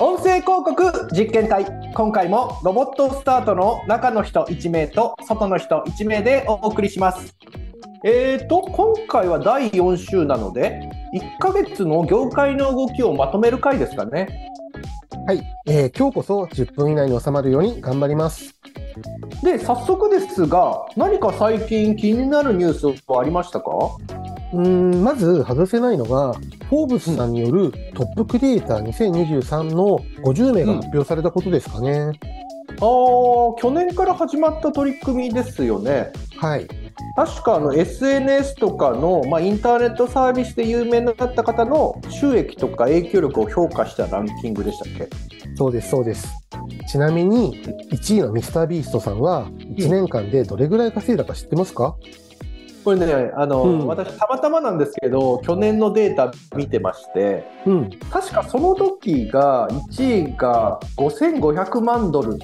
音声広告実験隊今回もロボットスタートの中の人1名と外の人1名でお送りします。えーと今回は第4週なので1ヶ月の業界の動きをまとめる回ですかね。はい、えー今日こそ10分以内に収まるように頑張ります。で早速ですが何か最近気になるニュースはありましたか？うーんまず外せないのが、フォーブスさんによるトップクリエイター2023の50名が発表されたことですかね。あー去年から始まった取り組みですよねはい。確かあの SNS とかの、まあ、インターネットサービスで有名になった方の収益とか影響力を評価したランキングでしたっけ？そうです、そうです。ちなみに、1位のミスタービーストさんは、1年間でどれぐらい稼いだか知ってますか？これねあの、うん私たまたまなんですけど去年のデータ見てましてうん。確かその時が1位が5500万ドル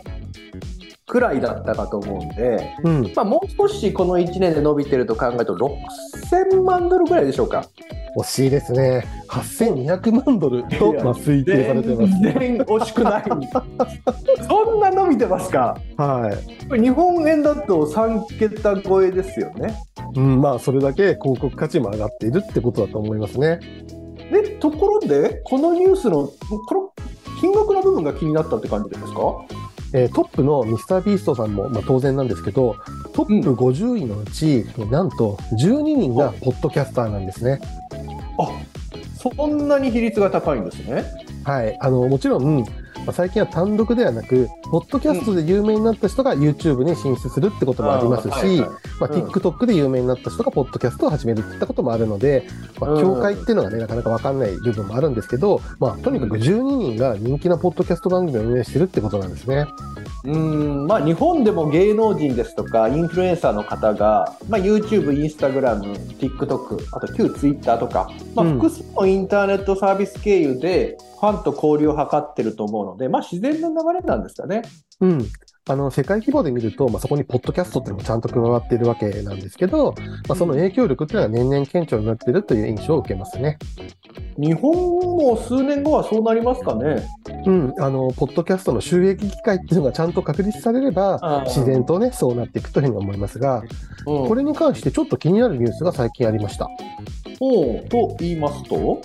くらいだったかと思うんで、うん。まあ、もう少しこの1年で伸びてると考えると6000万ドルぐらいでしょうか。惜しいですね。8200万ドルと、まあ、推定されてます。全然惜しくない。そんな伸びてますか？はい。日本円だと3桁超えですよね。うん、まあ、それだけ広告価値も上がっているってことだと思いますね。で、ところで、このニュースの、この金額の部分が気になったって感じですか？えートップのミスタービーストさんも、まあ、当然なんですけど、トップ50位のうち、なんと12人がポッドキャスターなんですね。あそんなに比率が高いんですね。はい。あの、もちろん、まあ最近は単独ではなく、ポッドキャストで有名になった人が YouTube に進出するってこともありますし、あーはいはいま TikTok で有名になった人がポッドキャストを始めるっていったこともあるので、まあ、うん境界っていうのがね、なかなかわかんない部分もあるんですけど、まあ、とにかく12人が人気なポッドキャスト番組を運営してるってことなんですね。うーんまあ、日本でも芸能人ですとかインフルエンサーの方が、まあ、YouTube、Instagram、TikTok、あと旧 Twitter とか、まあ、うん複数のインターネットサービス経由でファンと交流を図ってると思うので、まあ、自然な流れなんですかね。うん。あの、世界規模で見ると、まあ、そこにポッドキャストっていうのもちゃんと加わっているわけなんですけど、まあ、その影響力っていうのは年々顕著になっているという印象を受けますね。日本も数年後はそうなりますかね？うん。あの、ポッドキャストの収益機会っていうのがちゃんと確立されれば、自然とね、そうなっていくというふうに思いますが、うんこれに関してちょっと気になるニュースが最近ありました。おうと言いますと、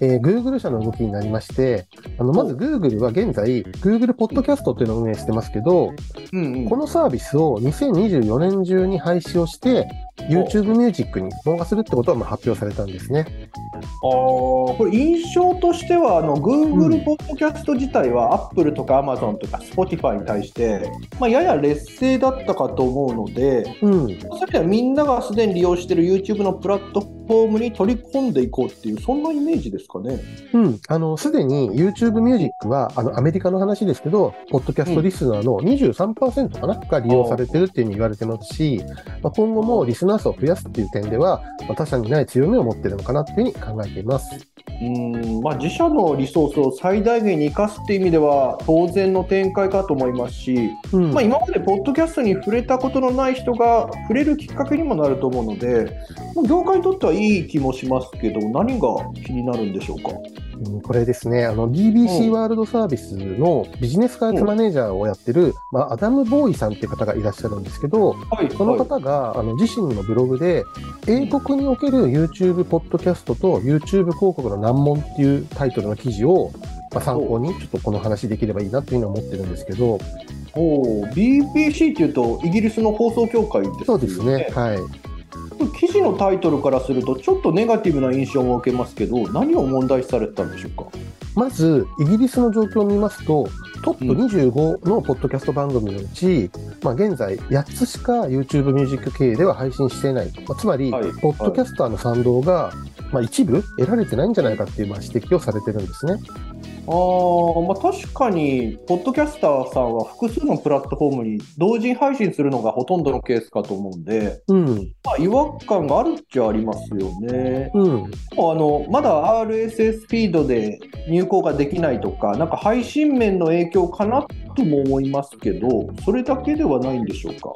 えー Google 社の動きになりまして、あの、まず Google は現在、Google ポッドキャストというのを運営してますけど、うんうんこのサービスを2024年中に廃止をして、YouTube ミュージックに動画するってことはまあ発表されたんですね。あーこれ印象としてはあのう Google んポッドキャスト自体は Apple とか Amazon とか Spotify に対して、まあ、やや劣勢だったかと思うのでうん。さっきはみんながすでに利用している YouTube のプラットフォームに取り込んでいこうっていうそんなイメージですかね。うん。あの、すでに YouTube ミュージックは、あの、アメリカの話ですけど、ポッドキャストリスナーの23%かな、が利用されてるっていうふうに言われてますし、まあ、今後もリスナー数を増やすっていう点では、まあ、他社にない強みを持ってるのかなっていうふうに考えています。うんまあ、自社のリソースを最大限に生かすっていう意味では当然の展開かと思いますし、うん。まあ、今までポッドキャストに触れたことのない人が触れるきっかけにもなると思うので、まあ業界にとってはいい気もしますけど、何が気になるんでしょうか？うんこれですね、あの BBC うん。ワールドサービスのビジネス開発マネージャーをやってる、まあ、アダム・ボーイさんっていう方がいらっしゃるんですけど、はい、その方があの自身のブログで、英国における YouTube ポッドキャストと YouTube 広告の難問っていうタイトルの記事を、まあ、参考にちょっとこの話できればいいなっていうのは思ってるんですけど、おー。BBC っていうと、イギリスの放送協会ですよね。そうですね、はい。記事のタイトルからすると、ちょっとネガティブな印象も受けますけど、何を問題視されてたんでしょうか？まず、イギリスの状況を見ますと、トップ25のポッドキャスト番組のうち、まあ、現在8つしか YouTube ミュージック経営では配信していない。まあ、つまり、はいポッドキャスターの賛同が、まあ、一部得られてないんじゃないかっていうまあ指摘をされてるんですね。あーまあ、確かに、ポッドキャスターさんは複数のプラットフォームに同時配信するのがほとんどのケースかと思うんで、うん。まあ、違和感があるっちゃありますよね。うん。あのまだ RSS フィードで入稿ができないとか、なんか配信面の影響かなとも思いますけど、それだけではないんでしょうか？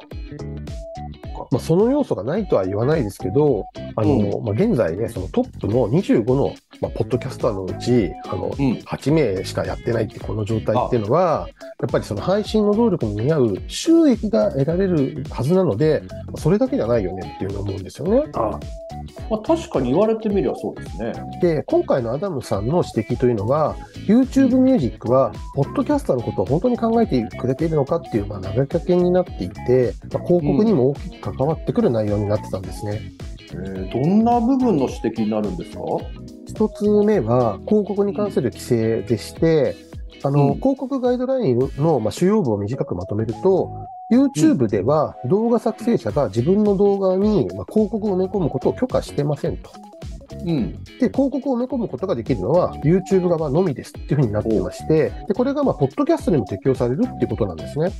か。まあ、その要素がないとは言わないですけど、あの、まあ、現在ね、そのトップの25の、まあ、ポッドキャスターのうち、あの、うん。8名しかやってないってこの状態っていうのは、やっぱりその配信の能力に見合う収益が得られるはずなので、それだけじゃないよねっていうのを思うんですよね。あまあ、確かに言われてみればそうですね。で、今回のアダムさんの指摘というのは、YouTube ミュージックは、ポッドキャスターのことを本当に考えてくれているのかっていう、まあ、投げかけになっていて、まあ、広告にも大きく関わってくる内容になってたんですね。えーどんな部分の指摘になるんですか？一つ目は、広告に関する規制でして、あの、うん広告ガイドラインの、まあ、主要部を短くまとめると、YouTube では動画作成者が自分の動画に、まあ、広告を埋め込むことを許可してませんと。うん。で、広告を埋め込むことができるのは YouTube 側のみですっていうふうになってまして、で、これがまあ、ポッドキャストにも適用されるっていうことなんですね。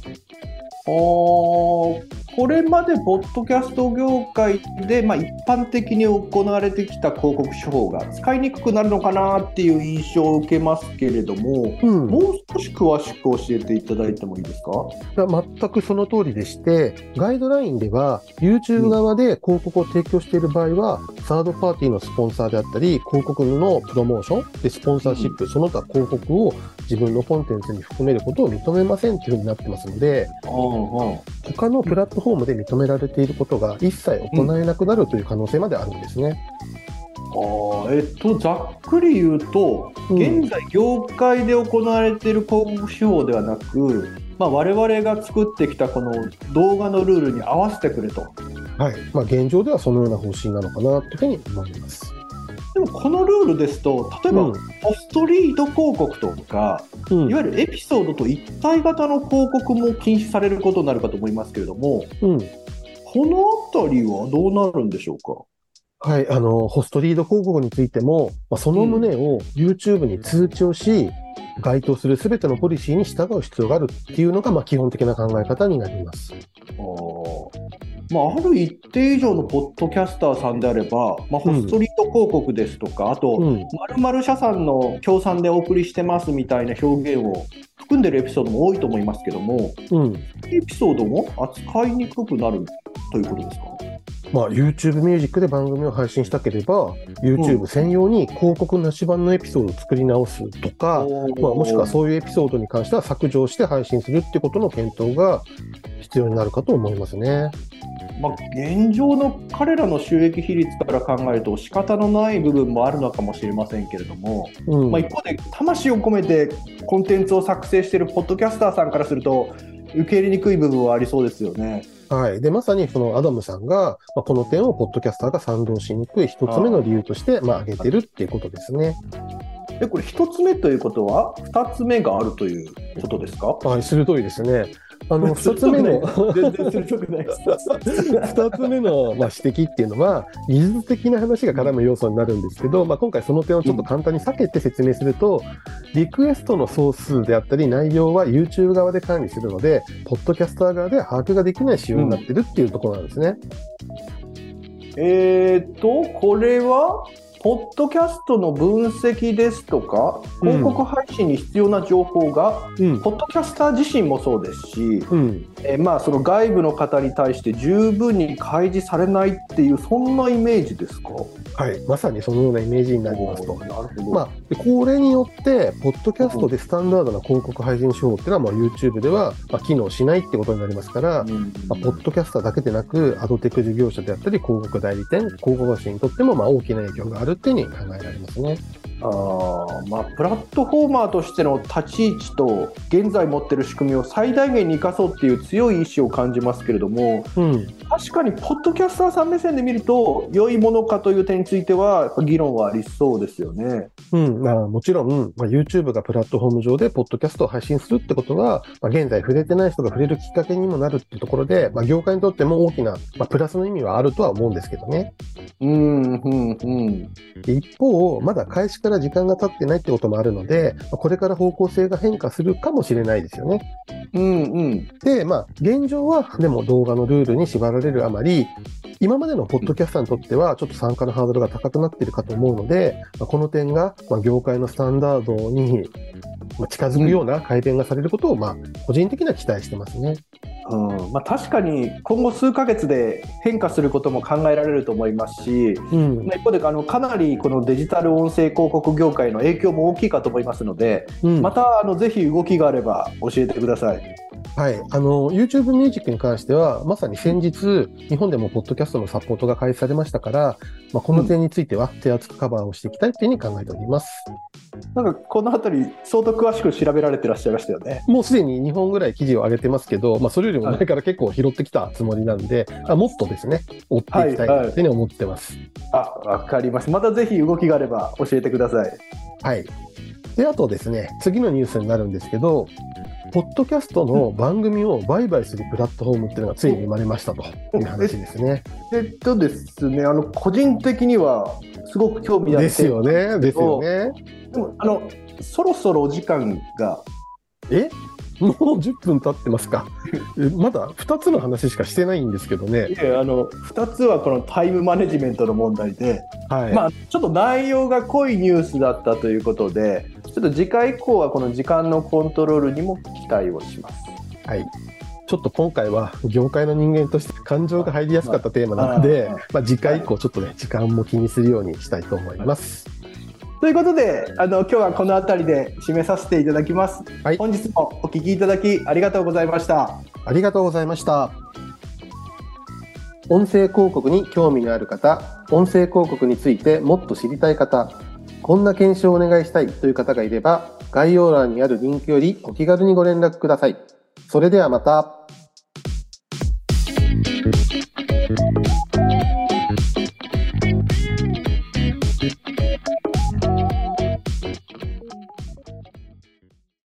あーこれまでポッドキャスト業界で、まあ、一般的に行われてきた広告手法が使いにくくなるのかなっていう印象を受けますけれども、うん。もう少し詳しく教えていただいてもいいですか？全くその通りでして、ガイドラインでは、YouTube 側で広告を提供している場合は、サードパーティーのスポンサーであったり、広告のプロモーション、でスポンサーシップ、その他広告を自分のコンテンツに含めることを認めませんというふうになってますので、うんうん。他のプラットフォームで認められていることが一切行えなくなるという可能性まであるんですね。あーえっと、ざっくり言うと、うん現在、業界で行われている広告手法ではなく、まあ、我々が作ってきたこの動画のルールに合わせてくれと。はい。まあ、現状ではそのような方針なのかなというふうに思います。でも、このルールですと、例えば、うん。ポストリード広告とか、うん。いわゆるエピソードと一体型の広告も禁止されることになるかと思いますけれども、うん。このあたりはどうなるんでしょうか？はい、あの、ホストリード広告についても、まあ、その旨を YouTube に通知をし、該当するすべてのポリシーに従う必要があるっていうのが、まあ、基本的な考え方になります。あーまあ、ある一定以上のポッドキャスターさんであれば、まあ、ホストリート広告ですとか、あと、うん。〇〇社さんの協賛でお送りしてますみたいな表現を含んでるエピソードも多いと思いますけども、うん。エピソードも扱いにくくなるということですか？まあ、YouTube ミュージックで番組を配信したければ、YouTube 専用に広告なし版のエピソードを作り直すとか、まあ、もしくはそういうエピソードに関しては削除して配信するってことの検討が必要になるかと思いますね。まあ、現状の彼らの収益比率から考えると仕方のない部分もあるのかもしれませんけれども、うん。まあ、一方で魂を込めてコンテンツを作成しているポッドキャスターさんからすると受け入れにくい部分はありそうですよね。はい。で、まさにそのアダムさんが、まあ、この点をポッドキャスターが賛同しにくい一つ目の理由として、まあ、挙げてるっていうことですね。でこれ一つ目ということは二つ目があるということですか？はい、鋭いですね。あの、二つ目の、全然鋭くないです。二つ目の、まあ、指摘っていうのは、技術的な話が絡む要素になるんですけど、まあ、今回その点をちょっと簡単に避けて説明すると、リクエストの総数であったり内容は YouTube 側で管理するので、ポッドキャスター側では把握ができない仕様になってるっていうところなんですね。えーっと、これは、ポッドキャストの分析ですとか、広告配信に必要な情報が、うん。ポッドキャスター自身もそうですし、うん。えーまあ、その外部の方に対して十分に開示されないっていう、そんなイメージですか？はい。まさにそのようなイメージになりますと。まあ、でこれによって、ポッドキャストでスタンダードな広告配信手法っていうのは、YouTube では、まあ、機能しないってことになりますから、うんまあ、ポッドキャスターだけでなく、アドテク事業者であったり、広告代理店、広告主にとっても、まあ、大きな影響があるっていうふうに考えられますね。あーまあ、プラットフォーマーとしての立ち位置と現在持ってる仕組みを最大限に生かそうっていう強い意志を感じますけれどもうん。確かにポッドキャスターさん目線で見ると良いものかという点については議論はありそうですよね。うん。まあ、もちろん、まあ、YouTube がプラットフォーム上で、ポッドキャストを配信するってことは、まあ、現在触れてない人が触れるきっかけにもなるっていうところで、まあ、業界にとっても大きな、まあ、プラスの意味はあるとは思うんですけどね。うんうんうんで一方、まだ開始から時間が経ってないってこともあるので、まあこれから方向性が変化するかもしれないですよね。うんうんで、まあ、現状は、でも動画のルールに縛られるあまり、今までのポッドキャスターにとっては、ちょっと参加のハードルが高くなっているかと思うので、まあこの点が、まあ、業界のスタンダードにまあ近づくような改善がされることを、まあ、個人的には期待してますね。うんまあ、確かに今後数ヶ月で変化することも考えられると思いますし、うんまあ一方であのかなりこのデジタル音声広告業界の影響も大きいかと思いますので、うんまたあのぜひ動きがあれば教えてください。はい、あの YouTube ミュージックに関しては、まさに先日、日本でもポッドキャストのサポートが開始されましたから、まあ、この点については手厚くカバーをしていきたいというふうに考えております。なんかこの辺り相当詳しく調べられてらっしゃいましたよね。もうすでに2本ぐらい記事を上げてますけど、まあ、それよりも前から結構拾ってきたつもりなんで、あもっとですね、追っていきたいというふうに思ってます。あ、わかりました。またぜひ動きがあれば教えてください。はい。で、あとですね、次のニュースになるんですけど、ポッドキャストの番組を売買するプラットフォームっていうのがついに生まれましたという話ですね。えっとですね、あの個人的にはすごく興味あるですよね、ですよね。でもあのそろそろお時間がえ？もう10分経ってますか？えまだ2つの話しかしてないんですけどね。いやあの2つはこのタイムマネジメントの問題で、はい。まあ、ちょっと内容が濃いニュースだったということでちょっと次回以降はこの時間のコントロールにも期待をします。はい。ちょっと今回は業界の人間として感情が入りやすかったテーマなので、まあまあ、次回以降ちょっとね、時間も気にするようにしたいと思います。ということであの今日はこの辺りで締めさせていただきます。はい本日もお聞きいただきありがとうございました。ありがとうございました。音声広告に興味のある方、音声広告についてもっと知りたい方、こんな検証をお願いしたいという方がいれば、概要欄にあるリンクよりお気軽にご連絡ください。それではまた。